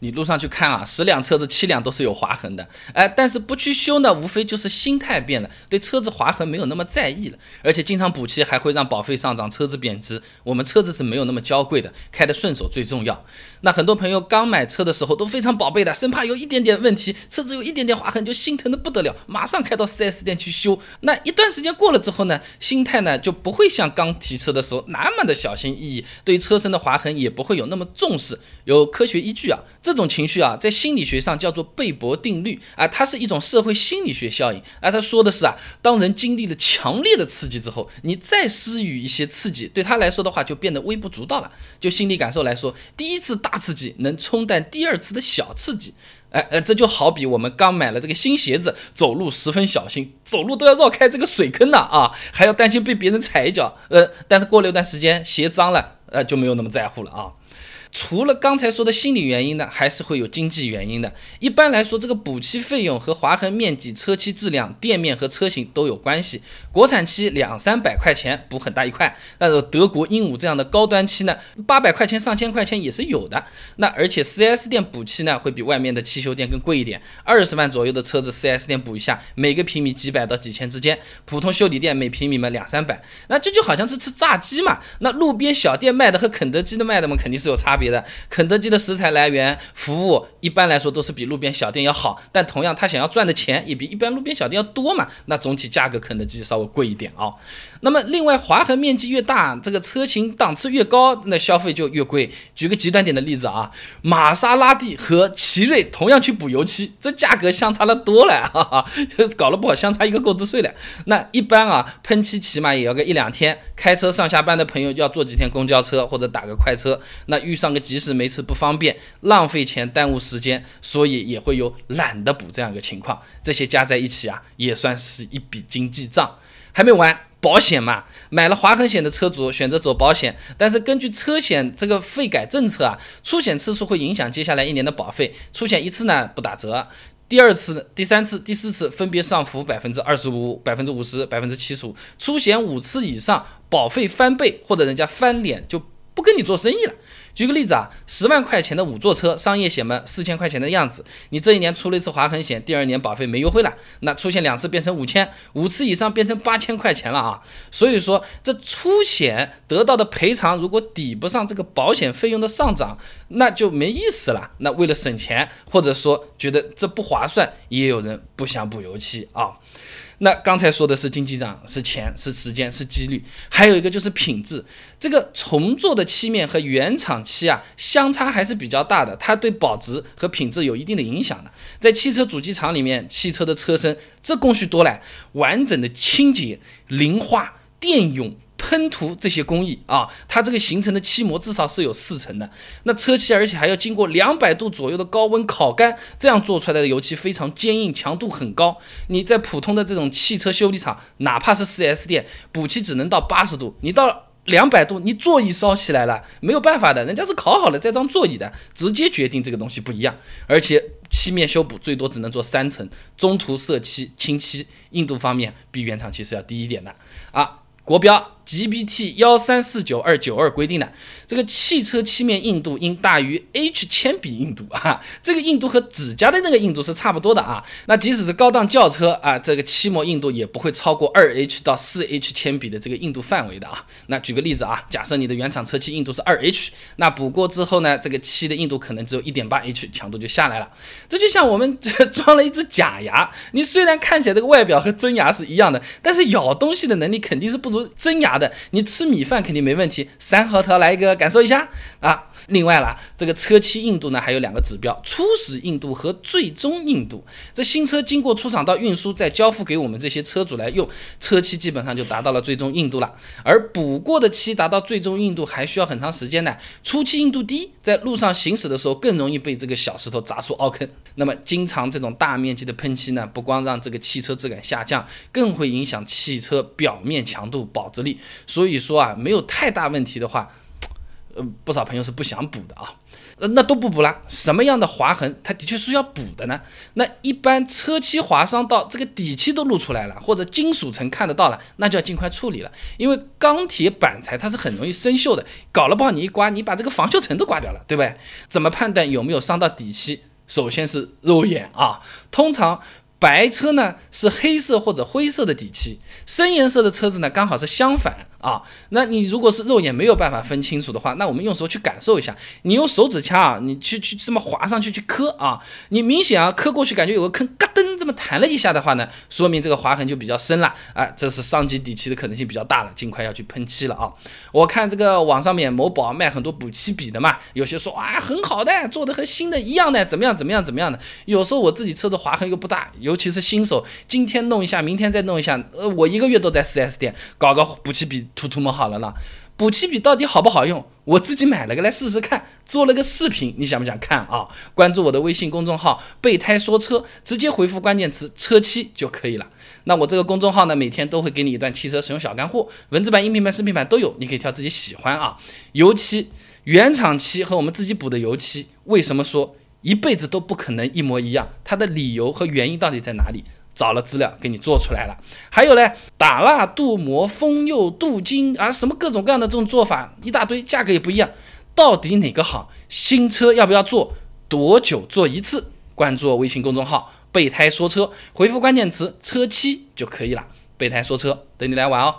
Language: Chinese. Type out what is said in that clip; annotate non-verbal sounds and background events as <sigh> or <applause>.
你路上去看啊，十辆车子七辆都是有划痕的，哎，但是不去修呢，无非就是心态变了，对车子划痕没有那么在意了，而且经常补漆还会让保费上涨，车子贬值。我们车子是没有那么娇贵的，开得顺手最重要。那很多朋友刚买车的时候都非常宝贝的，生怕有一点点问题，车子有一点点划痕就心疼的不得了，马上开到 4S 店去修。那一段时间过了之后呢，心态呢就不会像刚提车的时候那么的小心翼翼，对车身的划痕也不会有那么重视。有科学依据啊。这种情绪啊，在心理学上叫做贝博定律啊，它是一种社会心理学效应啊。他说的是啊，当人经历了强烈的刺激之后，你再施予一些刺激，对他来说的话就变得微不足道了。就心理感受来说，第一次大刺激能冲淡第二次的小刺激。哎哎，这就好比我们刚买了这个新鞋子，走路十分小心，走路都要绕开这个水坑呢啊，还要担心被别人踩一脚。呃，但是过了一段时间，鞋脏了，呃，就没有那么在乎了啊。除了刚才说的心理原因呢，还是会有经济原因的。一般来说，这个补漆费用和划痕面积、车漆质量、店面和车型都有关系。国产漆两三百块钱补很大一块，但是德国鹦鹉这样的高端漆呢，八百块钱、上千块钱也是有的。那而且 4S 店补漆呢，会比外面的汽修店更贵一点。二十万左右的车子，4S 店补一下，每个平米几百到几千之间。普通修理店每平米嘛两三百，那这就好像是吃炸鸡嘛。那路边小店卖的和肯德基的卖的嘛，肯定是有差。别的，肯德基的食材来源、服务一般来说都是比路边小店要好，但同样他想要赚的钱也比一般路边小店要多嘛，那总体价格肯德基稍微贵一点啊。那么另外划痕面积越大，这个车型档次越高，那消费就越贵。举个极端点的例子啊，玛莎拉蒂和奇瑞同样去补油漆，这价格相差了多了，哈哈，搞了不好相差一个购置税了。那一般啊，喷漆起码也要个一两天，开车上下班的朋友要坐几天公交车或者打个快车，那遇上个急事没车不方便，浪费钱耽误时间，所以也会有懒得补这样一个情况。这些加在一起啊，也算是一笔经济账。还没完。保险嘛，买了划痕险的车主选择走保险，但是根据车险这个费改政策啊，出险次数会影响接下来一年的保费。出险一次呢不打折，第二次、第三次、第四次分别上浮百分之二十五、百分之五十、百分之七十五。出险五次以上，保费翻倍或者人家翻脸就不跟你做生意了。举个例子啊，十万块钱的五座车，商业险嘛，四千块钱的样子。你这一年出了一次划痕险，第二年保费没优惠了，那出现两次变成五千，五次以上变成八千块钱了啊。所以说这出险得到的赔偿如果抵不上这个保险费用的上涨，那就没意思了。那为了省钱，或者说觉得这不划算，也有人不想补油漆啊。那刚才说的是经济账，是钱，是时间，是几率，还有一个就是品质。这个重做的漆面和原厂漆啊，相差还是比较大的，它对保值和品质有一定的影响的。在汽车主机厂里面，汽车的车身这工序多了，完整的清洁、磷化、电泳。喷涂这些工艺啊，它这个形成的漆膜至少是有四层的。那车漆而且还要经过两百度左右的高温烤干，这样做出来的油漆非常坚硬，强度很高。你在普通的这种汽车修理厂，哪怕是 4S 店，补漆只能到八十度，你到两百度，你座椅烧起来了，没有办法的，人家是烤好了再装座椅的，直接决定这个东西不一样。而且漆面修补最多只能做三层，中途色漆、清漆，硬度方面比原厂漆是要低一点的啊。国标 GBT 幺三四九二九二规定的，这个汽车漆面硬度应大于 H 铅笔硬度啊，这个硬度和指甲的那个硬度是差不多的啊。那即使是高档轿车啊，这个漆膜硬度也不会超过二 H 到四 H 铅笔的这个硬度范围的啊。那举个例子啊，假设你的原厂车漆硬度是二 H，那补过之后呢，这个漆的硬度可能只有一点八 H，强度就下来了。这就像我们 <laughs> 装了一只假牙，你虽然看起来这个外表和真牙是一样的，但是咬东西的能力肯定是不如。真牙的，你吃米饭肯定没问题。三号头来一个，感受一下啊。另外啦，这个车漆硬度呢，还有两个指标：初始硬度和最终硬度。这新车经过出厂到运输，再交付给我们这些车主来用，车漆基本上就达到了最终硬度了。而补过的漆达到最终硬度还需要很长时间呢。初期硬度低，在路上行驶的时候更容易被这个小石头砸出凹坑。那么，经常这种大面积的喷漆呢，不光让这个汽车质感下降，更会影响汽车表面强度、保值力。所以说啊，没有太大问题的话。呃，不少朋友是不想补的啊。呃，那都不补了。什么样的划痕，它的确是要补的呢？那一般车漆划伤到这个底漆都露出来了，或者金属层看得到了，那就要尽快处理了。因为钢铁板材它是很容易生锈的，搞了不好你一刮，你把这个防锈层都刮掉了，对不对？怎么判断有没有伤到底漆？首先是肉眼啊，通常。白车呢是黑色或者灰色的底漆，深颜色的车子呢刚好是相反。啊，那你如果是肉眼没有办法分清楚的话，那我们用手去感受一下。你用手指掐啊，你去去这么划上去去磕啊，你明显啊磕过去感觉有个坑，嘎噔这么弹了一下的话呢，说明这个划痕就比较深了啊，这是伤及底漆的可能性比较大了，尽快要去喷漆了啊。我看这个网上面某宝卖很多补漆笔的嘛，有些说啊很好的，做的和新的一样的，怎么样怎么样怎么样的。有时候我自己车子划痕又不大，尤其是新手，今天弄一下，明天再弄一下，呃，我一个月都在 4S 店搞个补漆笔。涂涂抹好了呢，补漆笔到底好不好用？我自己买了个来试试看，做了个视频，你想不想看啊？关注我的微信公众号“备胎说车”，直接回复关键词“车漆”就可以了。那我这个公众号呢，每天都会给你一段汽车使用小干货，文字版、音频版、视频版都有，你可以挑自己喜欢啊。油漆原厂漆和我们自己补的油漆，为什么说一辈子都不可能一模一样？它的理由和原因到底在哪里？找了资料给你做出来了，还有呢，打蜡、镀膜、封釉、镀金啊，什么各种各样。的这种做法一大堆，价格也不一样，到底哪个好？新车要不要做？多久做一次？关注我微信公众号“备胎说车”，回复关键词“车漆”就可以了。备胎说车，等你来玩哦。